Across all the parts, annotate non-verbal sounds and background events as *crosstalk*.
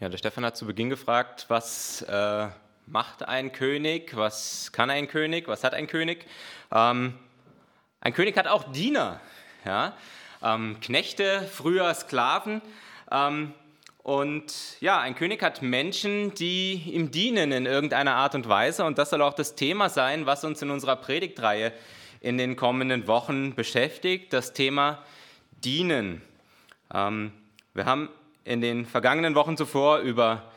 Ja, der Stefan hat zu Beginn gefragt, was äh, macht ein König, was kann ein König, was hat ein König? Ähm, ein König hat auch Diener, ja? Ähm, Knechte, früher Sklaven. Ähm, und ja, ein König hat Menschen, die ihm dienen in irgendeiner Art und Weise. Und das soll auch das Thema sein, was uns in unserer Predigtreihe in den kommenden Wochen beschäftigt, das Thema Dienen. Ähm, wir haben in den vergangenen Wochen zuvor über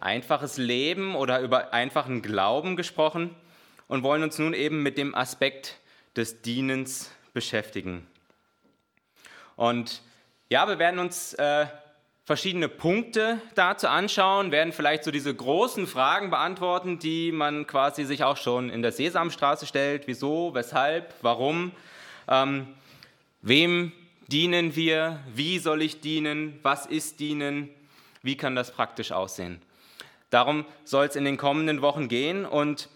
einfaches Leben oder über einfachen Glauben gesprochen und wollen uns nun eben mit dem Aspekt des Dienens beschäftigen. Und ja, wir werden uns äh, verschiedene Punkte dazu anschauen, werden vielleicht so diese großen Fragen beantworten, die man quasi sich auch schon in der Sesamstraße stellt. Wieso, weshalb, warum, ähm, wem dienen wir, wie soll ich dienen, was ist dienen, wie kann das praktisch aussehen. Darum soll es in den kommenden Wochen gehen und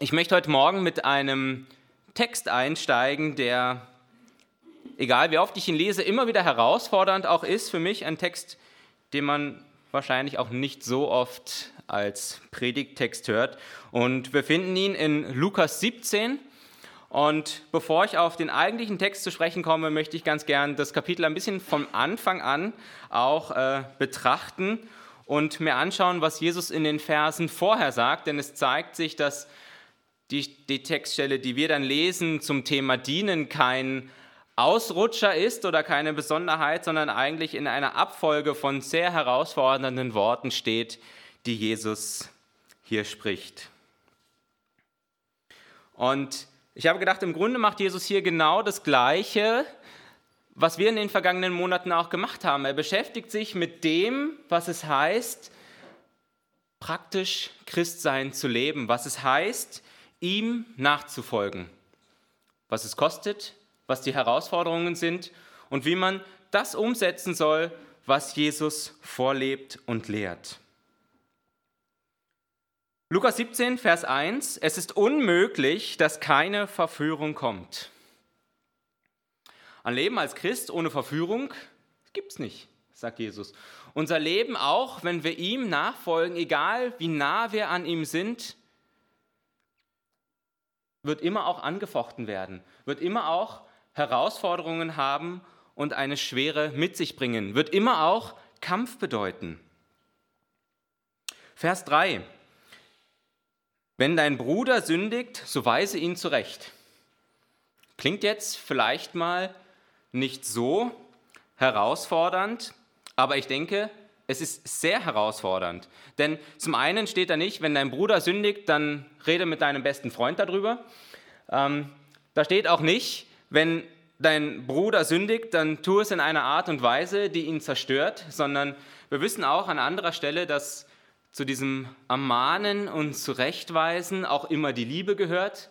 ich möchte heute Morgen mit einem Text einsteigen, der, egal wie oft ich ihn lese, immer wieder herausfordernd auch ist für mich, ein Text, den man wahrscheinlich auch nicht so oft als Predigttext hört. Und wir finden ihn in Lukas 17, und bevor ich auf den eigentlichen Text zu sprechen komme, möchte ich ganz gern das Kapitel ein bisschen vom Anfang an auch äh, betrachten und mir anschauen, was Jesus in den Versen vorher sagt, denn es zeigt sich, dass die, die Textstelle, die wir dann lesen zum Thema Dienen, kein Ausrutscher ist oder keine Besonderheit, sondern eigentlich in einer Abfolge von sehr herausfordernden Worten steht, die Jesus hier spricht. Und ich habe gedacht, im Grunde macht Jesus hier genau das Gleiche, was wir in den vergangenen Monaten auch gemacht haben. Er beschäftigt sich mit dem, was es heißt, praktisch Christsein zu leben, was es heißt, ihm nachzufolgen, was es kostet, was die Herausforderungen sind und wie man das umsetzen soll, was Jesus vorlebt und lehrt. Lukas 17, Vers 1, es ist unmöglich, dass keine Verführung kommt. Ein Leben als Christ ohne Verführung gibt es nicht, sagt Jesus. Unser Leben auch, wenn wir ihm nachfolgen, egal wie nah wir an ihm sind, wird immer auch angefochten werden, wird immer auch Herausforderungen haben und eine Schwere mit sich bringen, wird immer auch Kampf bedeuten. Vers 3. Wenn dein Bruder sündigt, so weise ihn zurecht. Klingt jetzt vielleicht mal nicht so herausfordernd, aber ich denke, es ist sehr herausfordernd. Denn zum einen steht da nicht, wenn dein Bruder sündigt, dann rede mit deinem besten Freund darüber. Ähm, da steht auch nicht, wenn dein Bruder sündigt, dann tu es in einer Art und Weise, die ihn zerstört, sondern wir wissen auch an anderer Stelle, dass zu diesem Ermahnen und Zurechtweisen auch immer die Liebe gehört.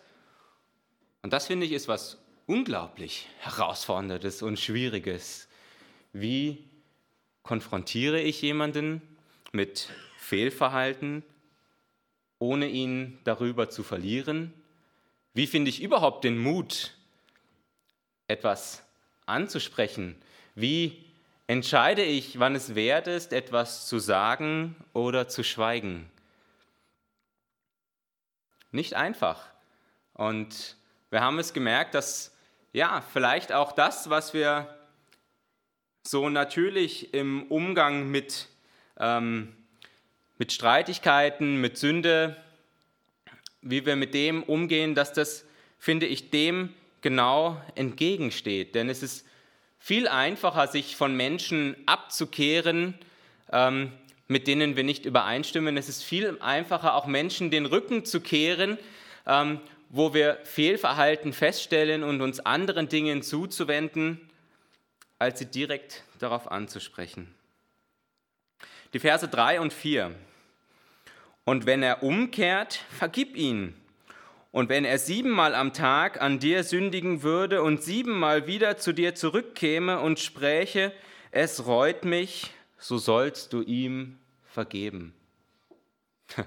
Und das finde ich ist was unglaublich herausforderndes und schwieriges. Wie konfrontiere ich jemanden mit Fehlverhalten, ohne ihn darüber zu verlieren? Wie finde ich überhaupt den Mut, etwas anzusprechen? Wie entscheide ich, wann es wert ist, etwas zu sagen oder zu schweigen. Nicht einfach. Und wir haben es gemerkt, dass ja, vielleicht auch das, was wir so natürlich im Umgang mit, ähm, mit Streitigkeiten, mit Sünde, wie wir mit dem umgehen, dass das, finde ich, dem genau entgegensteht. Denn es ist viel einfacher, sich von Menschen abzukehren, ähm, mit denen wir nicht übereinstimmen. Es ist viel einfacher, auch Menschen den Rücken zu kehren, ähm, wo wir Fehlverhalten feststellen und uns anderen Dingen zuzuwenden, als sie direkt darauf anzusprechen. Die Verse 3 und 4. Und wenn er umkehrt, vergib ihn und wenn er siebenmal am Tag an dir sündigen würde und siebenmal wieder zu dir zurückkäme und spräche, es reut mich, so sollst du ihm vergeben. *laughs*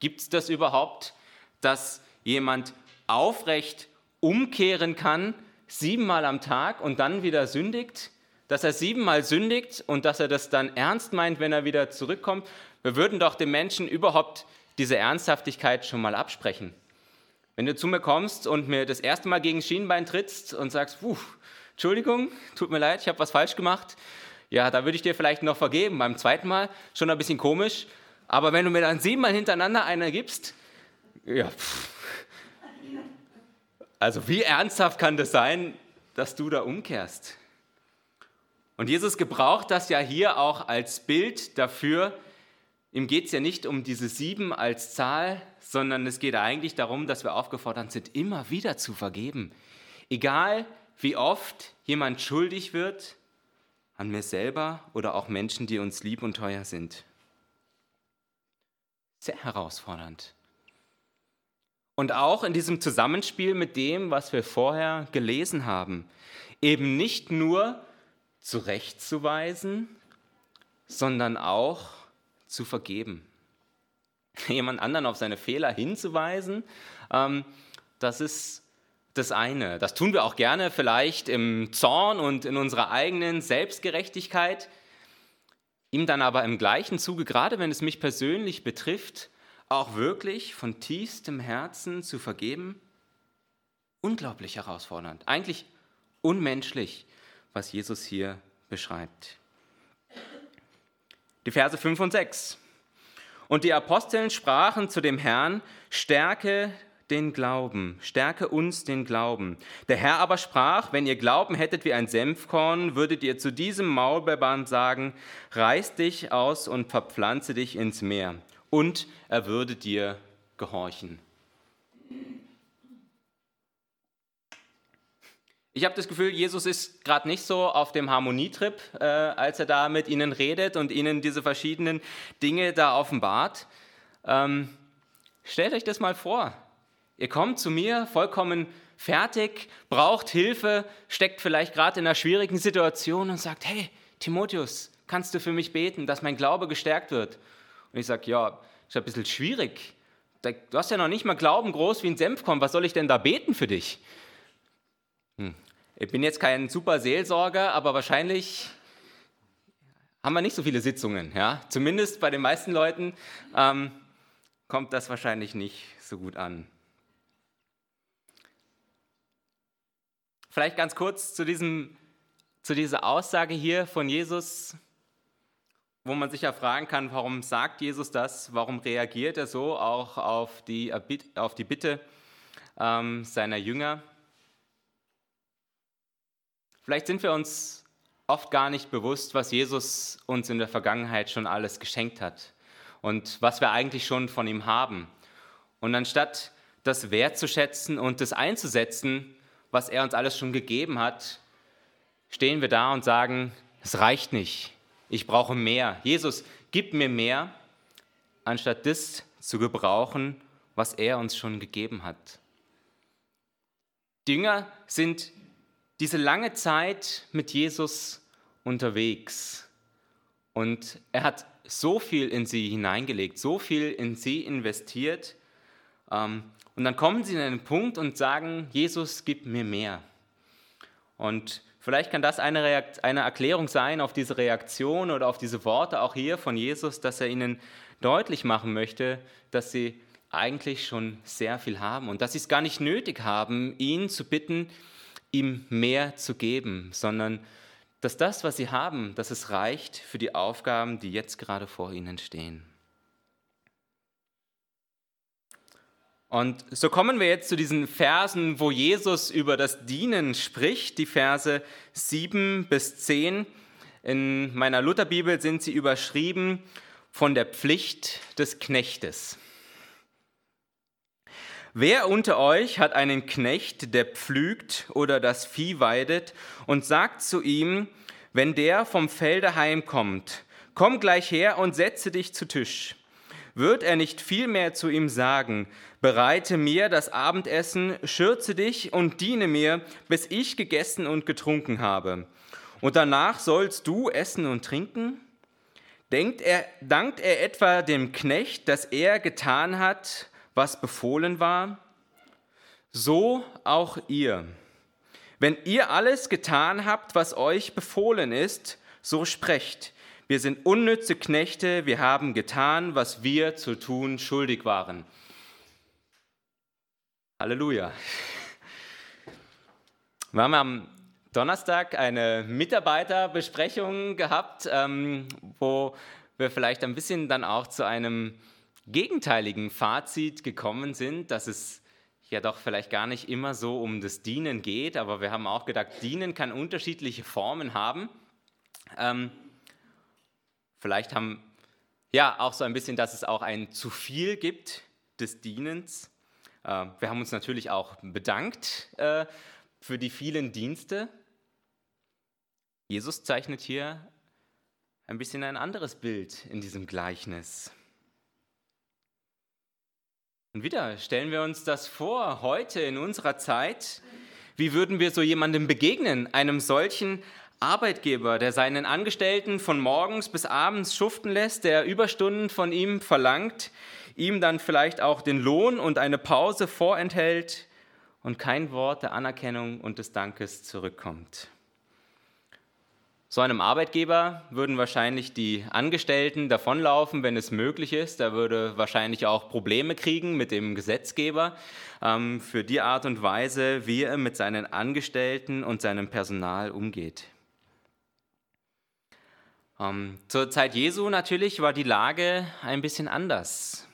Gibt es das überhaupt, dass jemand aufrecht umkehren kann, siebenmal am Tag und dann wieder sündigt? dass er siebenmal sündigt und dass er das dann ernst meint, wenn er wieder zurückkommt. Wir würden doch dem Menschen überhaupt diese Ernsthaftigkeit schon mal absprechen. Wenn du zu mir kommst und mir das erste Mal gegen Schienbein trittst und sagst, Entschuldigung, tut mir leid, ich habe was falsch gemacht, ja, da würde ich dir vielleicht noch vergeben. Beim zweiten Mal schon ein bisschen komisch, aber wenn du mir dann siebenmal hintereinander einer gibst, ja, pff. also wie ernsthaft kann das sein, dass du da umkehrst? Und Jesus gebraucht das ja hier auch als Bild dafür. Ihm geht es ja nicht um diese sieben als Zahl, sondern es geht eigentlich darum, dass wir aufgefordert sind, immer wieder zu vergeben. Egal wie oft jemand schuldig wird, an mir selber oder auch Menschen, die uns lieb und teuer sind. Sehr herausfordernd. Und auch in diesem Zusammenspiel mit dem, was wir vorher gelesen haben. Eben nicht nur zurechtzuweisen, sondern auch zu vergeben. *laughs* Jemand anderen auf seine Fehler hinzuweisen, ähm, das ist das eine. Das tun wir auch gerne vielleicht im Zorn und in unserer eigenen Selbstgerechtigkeit. Ihm dann aber im gleichen Zuge, gerade wenn es mich persönlich betrifft, auch wirklich von tiefstem Herzen zu vergeben, unglaublich herausfordernd. Eigentlich unmenschlich was Jesus hier beschreibt. Die Verse 5 und 6. Und die Aposteln sprachen zu dem Herrn, stärke den Glauben, stärke uns den Glauben. Der Herr aber sprach, wenn ihr Glauben hättet wie ein Senfkorn, würdet ihr zu diesem Maulbeerband sagen, reiß dich aus und verpflanze dich ins Meer. Und er würde dir gehorchen. Ich habe das Gefühl, Jesus ist gerade nicht so auf dem Harmonietrip, äh, als er da mit ihnen redet und ihnen diese verschiedenen Dinge da offenbart. Ähm, stellt euch das mal vor. Ihr kommt zu mir vollkommen fertig, braucht Hilfe, steckt vielleicht gerade in einer schwierigen Situation und sagt, hey, Timotheus, kannst du für mich beten, dass mein Glaube gestärkt wird? Und ich sage, ja, ist ein bisschen schwierig. Du hast ja noch nicht mal Glauben groß wie ein Senfkorn. Was soll ich denn da beten für dich? Hm. Ich bin jetzt kein super Seelsorger, aber wahrscheinlich haben wir nicht so viele Sitzungen. Ja? Zumindest bei den meisten Leuten ähm, kommt das wahrscheinlich nicht so gut an. Vielleicht ganz kurz zu, diesem, zu dieser Aussage hier von Jesus, wo man sich ja fragen kann, warum sagt Jesus das? Warum reagiert er so auch auf die, auf die Bitte ähm, seiner Jünger? Vielleicht sind wir uns oft gar nicht bewusst, was Jesus uns in der Vergangenheit schon alles geschenkt hat und was wir eigentlich schon von ihm haben. Und anstatt das wertzuschätzen und das einzusetzen, was er uns alles schon gegeben hat, stehen wir da und sagen, es reicht nicht, ich brauche mehr. Jesus, gib mir mehr, anstatt das zu gebrauchen, was er uns schon gegeben hat. Dünger sind diese lange Zeit mit Jesus unterwegs und er hat so viel in sie hineingelegt, so viel in sie investiert. Ähm, und dann kommen sie an einen Punkt und sagen, Jesus, gib mir mehr. Und vielleicht kann das eine, eine Erklärung sein auf diese Reaktion oder auf diese Worte auch hier von Jesus, dass er ihnen deutlich machen möchte, dass sie eigentlich schon sehr viel haben und dass sie es gar nicht nötig haben, ihn zu bitten, ihm mehr zu geben, sondern dass das, was sie haben, dass es reicht für die Aufgaben, die jetzt gerade vor ihnen stehen. Und so kommen wir jetzt zu diesen Versen, wo Jesus über das Dienen spricht, die Verse 7 bis 10. In meiner Lutherbibel sind sie überschrieben von der Pflicht des Knechtes. Wer unter euch hat einen Knecht, der pflügt oder das Vieh weidet und sagt zu ihm, wenn der vom Felde heimkommt, komm gleich her und setze dich zu Tisch. Wird er nicht vielmehr zu ihm sagen, bereite mir das Abendessen, schürze dich und diene mir, bis ich gegessen und getrunken habe. Und danach sollst du essen und trinken? Er, dankt er etwa dem Knecht, dass er getan hat, was befohlen war, so auch ihr. Wenn ihr alles getan habt, was euch befohlen ist, so sprecht. Wir sind unnütze Knechte, wir haben getan, was wir zu tun schuldig waren. Halleluja. Wir haben am Donnerstag eine Mitarbeiterbesprechung gehabt, ähm, wo wir vielleicht ein bisschen dann auch zu einem gegenteiligen Fazit gekommen sind, dass es ja doch vielleicht gar nicht immer so um das Dienen geht, aber wir haben auch gedacht, Dienen kann unterschiedliche Formen haben. Ähm, vielleicht haben ja auch so ein bisschen, dass es auch ein zu viel gibt des Dienens. Äh, wir haben uns natürlich auch bedankt äh, für die vielen Dienste. Jesus zeichnet hier ein bisschen ein anderes Bild in diesem Gleichnis. Und wieder stellen wir uns das vor, heute in unserer Zeit, wie würden wir so jemandem begegnen, einem solchen Arbeitgeber, der seinen Angestellten von morgens bis abends schuften lässt, der Überstunden von ihm verlangt, ihm dann vielleicht auch den Lohn und eine Pause vorenthält und kein Wort der Anerkennung und des Dankes zurückkommt. So einem Arbeitgeber würden wahrscheinlich die Angestellten davonlaufen, wenn es möglich ist. Er würde wahrscheinlich auch Probleme kriegen mit dem Gesetzgeber ähm, für die Art und Weise, wie er mit seinen Angestellten und seinem Personal umgeht. Ähm, zur Zeit Jesu natürlich war die Lage ein bisschen anders.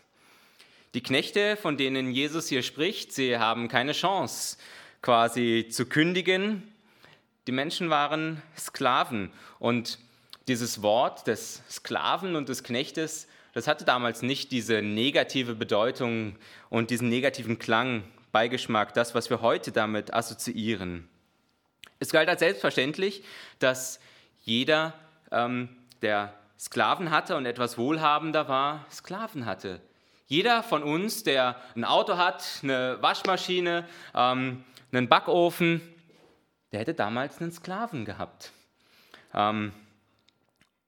Die Knechte, von denen Jesus hier spricht, sie haben keine Chance, quasi zu kündigen die Menschen waren Sklaven und dieses Wort des Sklaven und des Knechtes, das hatte damals nicht diese negative Bedeutung und diesen negativen Klang, Beigeschmack, das, was wir heute damit assoziieren. Es galt als selbstverständlich, dass jeder, ähm, der Sklaven hatte und etwas wohlhabender war, Sklaven hatte. Jeder von uns, der ein Auto hat, eine Waschmaschine, ähm, einen Backofen, der hätte damals einen Sklaven gehabt. Ähm,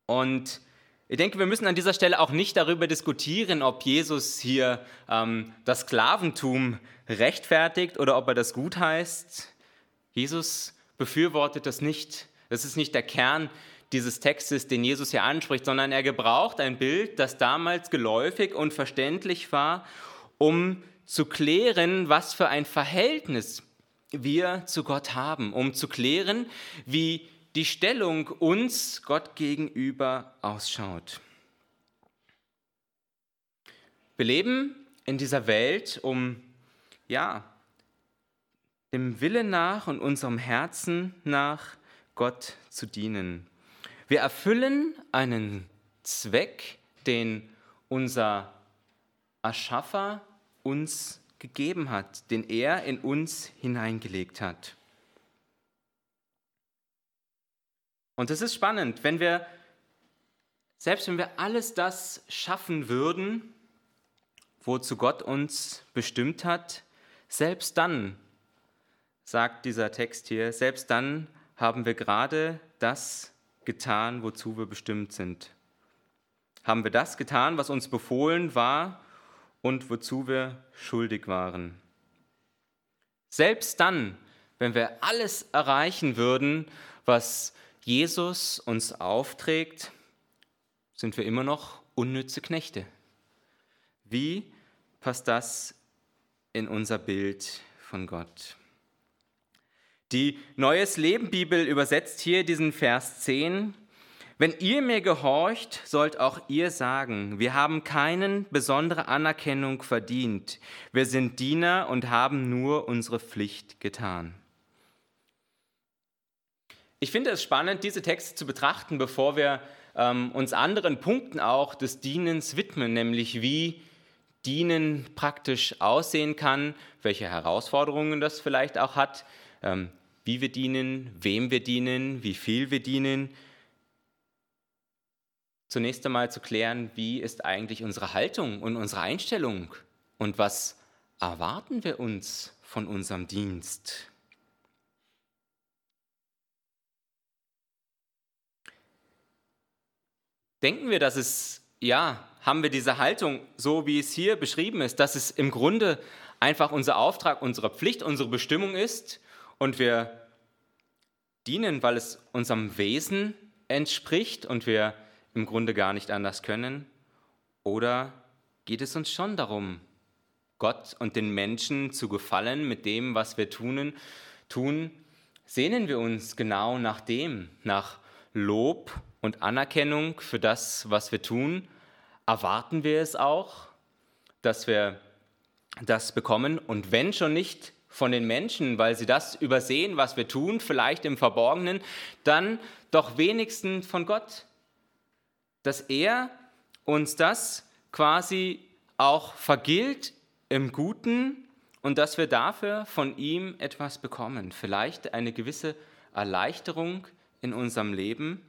und ich denke, wir müssen an dieser Stelle auch nicht darüber diskutieren, ob Jesus hier ähm, das Sklaventum rechtfertigt oder ob er das gut heißt. Jesus befürwortet das nicht. Das ist nicht der Kern dieses Textes, den Jesus hier anspricht, sondern er gebraucht ein Bild, das damals geläufig und verständlich war, um zu klären, was für ein Verhältnis wir zu Gott haben, um zu klären, wie die Stellung uns Gott gegenüber ausschaut. Wir leben in dieser Welt, um ja, dem Willen nach und unserem Herzen nach Gott zu dienen. Wir erfüllen einen Zweck, den unser Erschaffer uns gegeben hat, den er in uns hineingelegt hat. Und es ist spannend, wenn wir, selbst wenn wir alles das schaffen würden, wozu Gott uns bestimmt hat, selbst dann, sagt dieser Text hier, selbst dann haben wir gerade das getan, wozu wir bestimmt sind. Haben wir das getan, was uns befohlen war und wozu wir schuldig waren. Selbst dann, wenn wir alles erreichen würden, was Jesus uns aufträgt, sind wir immer noch unnütze Knechte. Wie passt das in unser Bild von Gott? Die Neues Leben Bibel übersetzt hier diesen Vers 10 wenn ihr mir gehorcht, sollt auch ihr sagen, wir haben keine besondere Anerkennung verdient. Wir sind Diener und haben nur unsere Pflicht getan. Ich finde es spannend, diese Texte zu betrachten, bevor wir ähm, uns anderen Punkten auch des Dienens widmen, nämlich wie Dienen praktisch aussehen kann, welche Herausforderungen das vielleicht auch hat, ähm, wie wir dienen, wem wir dienen, wie viel wir dienen zunächst einmal zu klären, wie ist eigentlich unsere Haltung und unsere Einstellung und was erwarten wir uns von unserem Dienst. Denken wir, dass es, ja, haben wir diese Haltung, so wie es hier beschrieben ist, dass es im Grunde einfach unser Auftrag, unsere Pflicht, unsere Bestimmung ist und wir dienen, weil es unserem Wesen entspricht und wir im Grunde gar nicht anders können? Oder geht es uns schon darum, Gott und den Menschen zu gefallen mit dem, was wir tun? tun sehnen wir uns genau nach dem, nach Lob und Anerkennung für das, was wir tun? Erwarten wir es auch, dass wir das bekommen? Und wenn schon nicht von den Menschen, weil sie das übersehen, was wir tun, vielleicht im Verborgenen, dann doch wenigstens von Gott, dass er uns das quasi auch vergilt im Guten und dass wir dafür von ihm etwas bekommen, vielleicht eine gewisse Erleichterung in unserem Leben.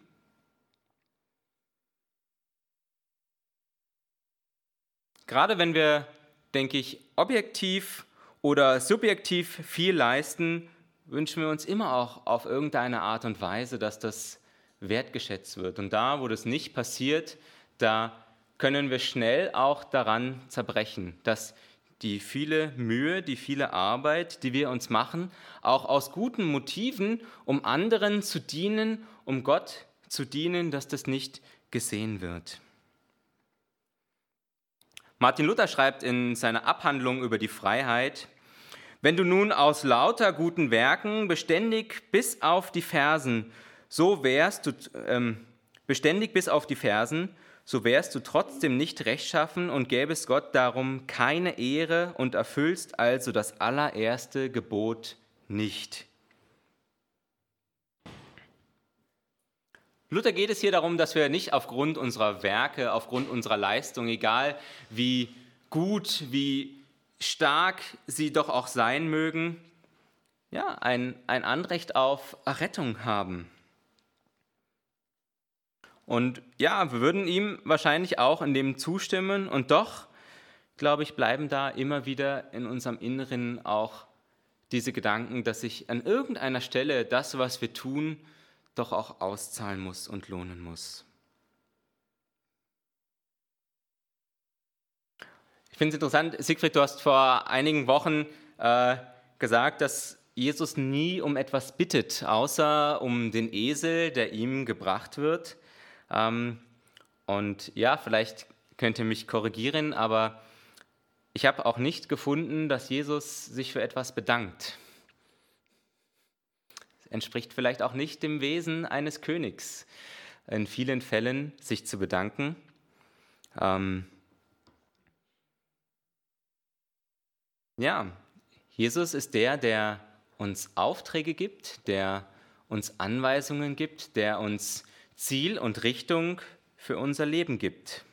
Gerade wenn wir, denke ich, objektiv oder subjektiv viel leisten, wünschen wir uns immer auch auf irgendeine Art und Weise, dass das wertgeschätzt wird. Und da, wo das nicht passiert, da können wir schnell auch daran zerbrechen, dass die viele Mühe, die viele Arbeit, die wir uns machen, auch aus guten Motiven, um anderen zu dienen, um Gott zu dienen, dass das nicht gesehen wird. Martin Luther schreibt in seiner Abhandlung über die Freiheit, wenn du nun aus lauter guten Werken beständig bis auf die Fersen, so wärst du ähm, beständig bis auf die Fersen, so wärst du trotzdem nicht rechtschaffen und gäbest Gott darum keine Ehre und erfüllst also das allererste Gebot nicht. Luther geht es hier darum, dass wir nicht aufgrund unserer Werke, aufgrund unserer Leistung, egal wie gut, wie stark sie doch auch sein mögen, ja, ein, ein Anrecht auf Errettung haben. Und ja, wir würden ihm wahrscheinlich auch in dem zustimmen und doch, glaube ich, bleiben da immer wieder in unserem Inneren auch diese Gedanken, dass sich an irgendeiner Stelle das, was wir tun, doch auch auszahlen muss und lohnen muss. Ich finde es interessant, Siegfried, du hast vor einigen Wochen äh, gesagt, dass Jesus nie um etwas bittet, außer um den Esel, der ihm gebracht wird. Ähm, und ja, vielleicht könnt ihr mich korrigieren, aber ich habe auch nicht gefunden, dass Jesus sich für etwas bedankt. Das entspricht vielleicht auch nicht dem Wesen eines Königs, in vielen Fällen sich zu bedanken. Ähm, Ja, Jesus ist der, der uns Aufträge gibt, der uns Anweisungen gibt, der uns Ziel und Richtung für unser Leben gibt.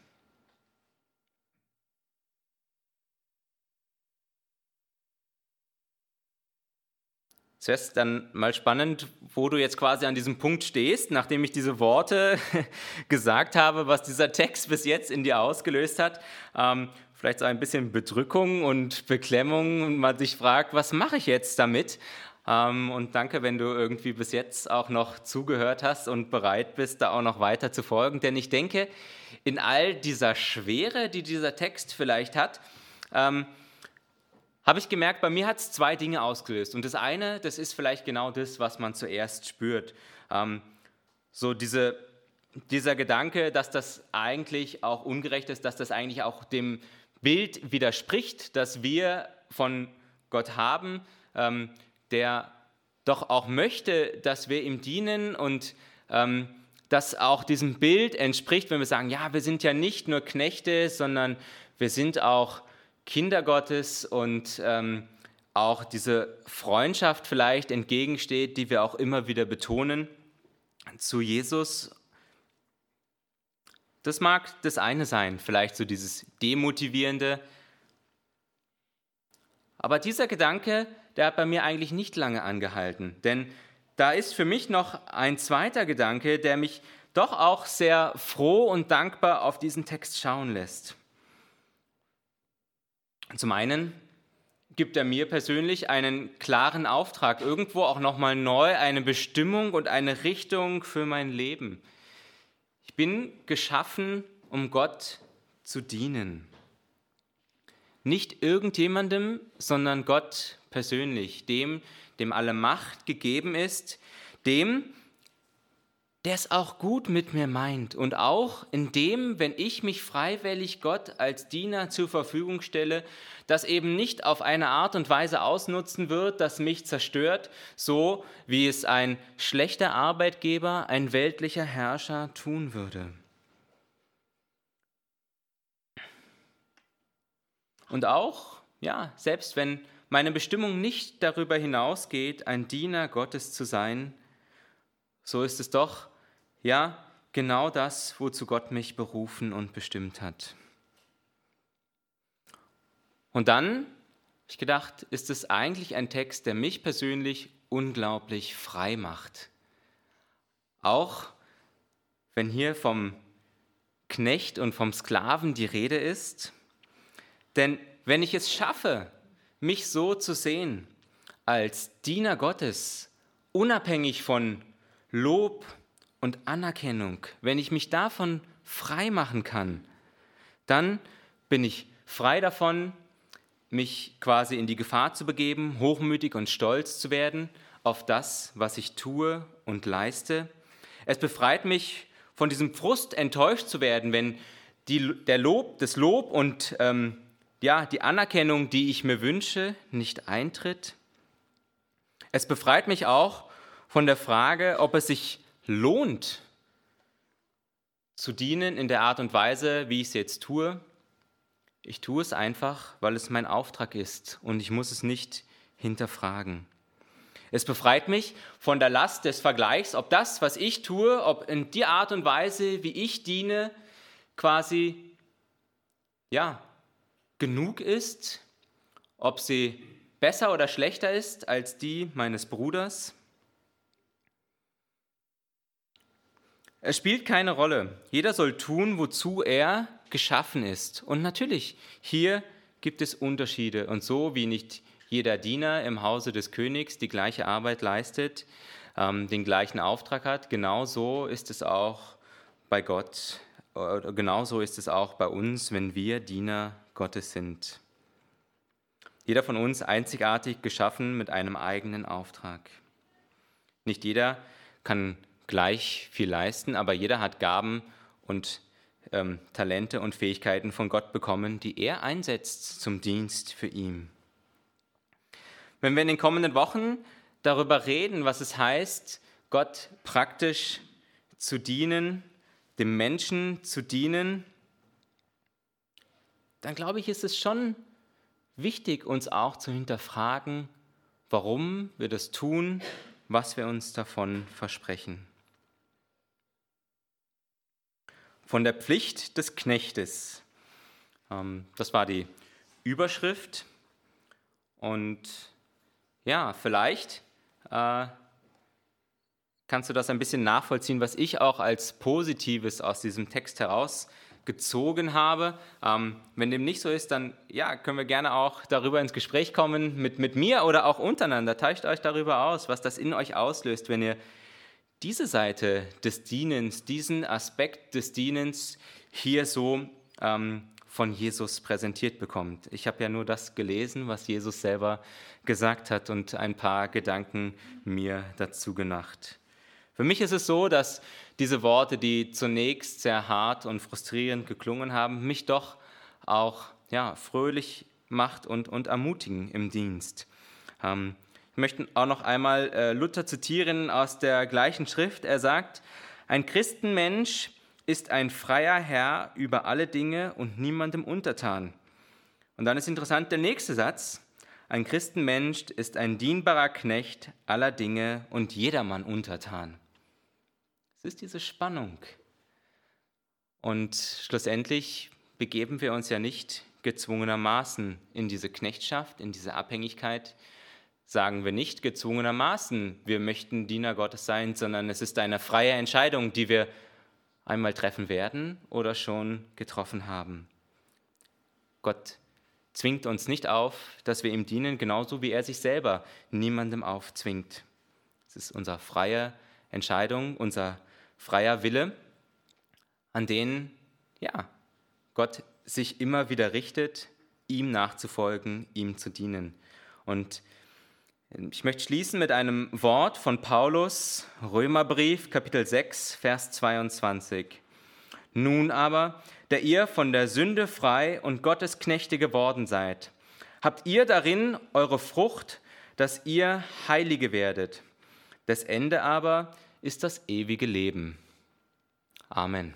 Zuerst dann mal spannend, wo du jetzt quasi an diesem Punkt stehst, nachdem ich diese Worte *laughs* gesagt habe, was dieser Text bis jetzt in dir ausgelöst hat. Ähm, vielleicht so ein bisschen Bedrückung und Beklemmung und man sich fragt, was mache ich jetzt damit? Ähm, und danke, wenn du irgendwie bis jetzt auch noch zugehört hast und bereit bist, da auch noch weiter zu folgen. Denn ich denke, in all dieser Schwere, die dieser Text vielleicht hat, ähm, habe ich gemerkt, bei mir hat es zwei Dinge ausgelöst. Und das eine, das ist vielleicht genau das, was man zuerst spürt. Ähm, so diese, dieser Gedanke, dass das eigentlich auch ungerecht ist, dass das eigentlich auch dem Bild widerspricht, das wir von Gott haben, ähm, der doch auch möchte, dass wir ihm dienen und ähm, das auch diesem Bild entspricht, wenn wir sagen, ja, wir sind ja nicht nur Knechte, sondern wir sind auch Kinder Gottes und ähm, auch diese Freundschaft vielleicht entgegensteht, die wir auch immer wieder betonen zu Jesus das mag das eine sein, vielleicht so dieses Demotivierende. Aber dieser Gedanke, der hat bei mir eigentlich nicht lange angehalten. Denn da ist für mich noch ein zweiter Gedanke, der mich doch auch sehr froh und dankbar auf diesen Text schauen lässt. Zum einen gibt er mir persönlich einen klaren Auftrag, irgendwo auch nochmal neu eine Bestimmung und eine Richtung für mein Leben. Ich bin geschaffen, um Gott zu dienen. Nicht irgendjemandem, sondern Gott persönlich, dem, dem alle Macht gegeben ist, dem, der es auch gut mit mir meint und auch in dem, wenn ich mich freiwillig Gott als Diener zur Verfügung stelle, das eben nicht auf eine Art und Weise ausnutzen wird, das mich zerstört, so wie es ein schlechter Arbeitgeber, ein weltlicher Herrscher tun würde. Und auch, ja, selbst wenn meine Bestimmung nicht darüber hinausgeht, ein Diener Gottes zu sein, so ist es doch ja, genau das, wozu Gott mich berufen und bestimmt hat. Und dann, ich gedacht, ist es eigentlich ein Text, der mich persönlich unglaublich frei macht. Auch wenn hier vom Knecht und vom Sklaven die Rede ist. Denn wenn ich es schaffe, mich so zu sehen als Diener Gottes, unabhängig von Lob, und Anerkennung, wenn ich mich davon frei machen kann, dann bin ich frei davon, mich quasi in die Gefahr zu begeben, hochmütig und stolz zu werden auf das, was ich tue und leiste. Es befreit mich von diesem Frust, enttäuscht zu werden, wenn die, der Lob, das Lob und ähm, ja, die Anerkennung, die ich mir wünsche, nicht eintritt. Es befreit mich auch von der Frage, ob es sich lohnt, zu dienen in der Art und Weise, wie ich es jetzt tue. Ich tue es einfach, weil es mein Auftrag ist und ich muss es nicht hinterfragen. Es befreit mich von der Last des Vergleichs, ob das, was ich tue, ob in die Art und Weise, wie ich diene, quasi ja, genug ist, ob sie besser oder schlechter ist als die meines Bruders. Es spielt keine Rolle. Jeder soll tun, wozu er geschaffen ist. Und natürlich, hier gibt es Unterschiede. Und so wie nicht jeder Diener im Hause des Königs die gleiche Arbeit leistet, ähm, den gleichen Auftrag hat, genauso ist es auch bei Gott, oder genauso ist es auch bei uns, wenn wir Diener Gottes sind. Jeder von uns einzigartig geschaffen mit einem eigenen Auftrag. Nicht jeder kann gleich viel leisten, aber jeder hat Gaben und ähm, Talente und Fähigkeiten von Gott bekommen, die er einsetzt zum Dienst für ihn. Wenn wir in den kommenden Wochen darüber reden, was es heißt, Gott praktisch zu dienen, dem Menschen zu dienen, dann glaube ich, ist es schon wichtig, uns auch zu hinterfragen, warum wir das tun, was wir uns davon versprechen. von der Pflicht des Knechtes. Ähm, das war die Überschrift. Und ja, vielleicht äh, kannst du das ein bisschen nachvollziehen, was ich auch als Positives aus diesem Text herausgezogen habe. Ähm, wenn dem nicht so ist, dann ja, können wir gerne auch darüber ins Gespräch kommen mit, mit mir oder auch untereinander. Tauscht euch darüber aus, was das in euch auslöst, wenn ihr diese Seite des Dienens, diesen Aspekt des Dienens hier so ähm, von Jesus präsentiert bekommt. Ich habe ja nur das gelesen, was Jesus selber gesagt hat und ein paar Gedanken mir dazu gedacht. Für mich ist es so, dass diese Worte, die zunächst sehr hart und frustrierend geklungen haben, mich doch auch ja, fröhlich macht und, und ermutigen im Dienst. Ähm, ich möchte auch noch einmal äh, Luther zitieren aus der gleichen Schrift. Er sagt, ein Christenmensch ist ein freier Herr über alle Dinge und niemandem untertan. Und dann ist interessant der nächste Satz. Ein Christenmensch ist ein dienbarer Knecht aller Dinge und jedermann untertan. Es ist diese Spannung. Und schlussendlich begeben wir uns ja nicht gezwungenermaßen in diese Knechtschaft, in diese Abhängigkeit, sagen wir nicht gezwungenermaßen, wir möchten Diener Gottes sein, sondern es ist eine freie Entscheidung, die wir einmal treffen werden oder schon getroffen haben. Gott zwingt uns nicht auf, dass wir ihm dienen, genauso wie er sich selber niemandem aufzwingt. Es ist unsere freie Entscheidung, unser freier Wille, an den ja, Gott sich immer wieder richtet, ihm nachzufolgen, ihm zu dienen. Und Ich möchte schließen mit einem Wort von Paulus, Römerbrief, Kapitel 6, Vers 22. Nun aber, der ihr von der Sünde frei und Gottes Knechte geworden seid, habt ihr darin eure Frucht, dass ihr Heilige werdet. Das Ende aber ist das ewige Leben. Amen.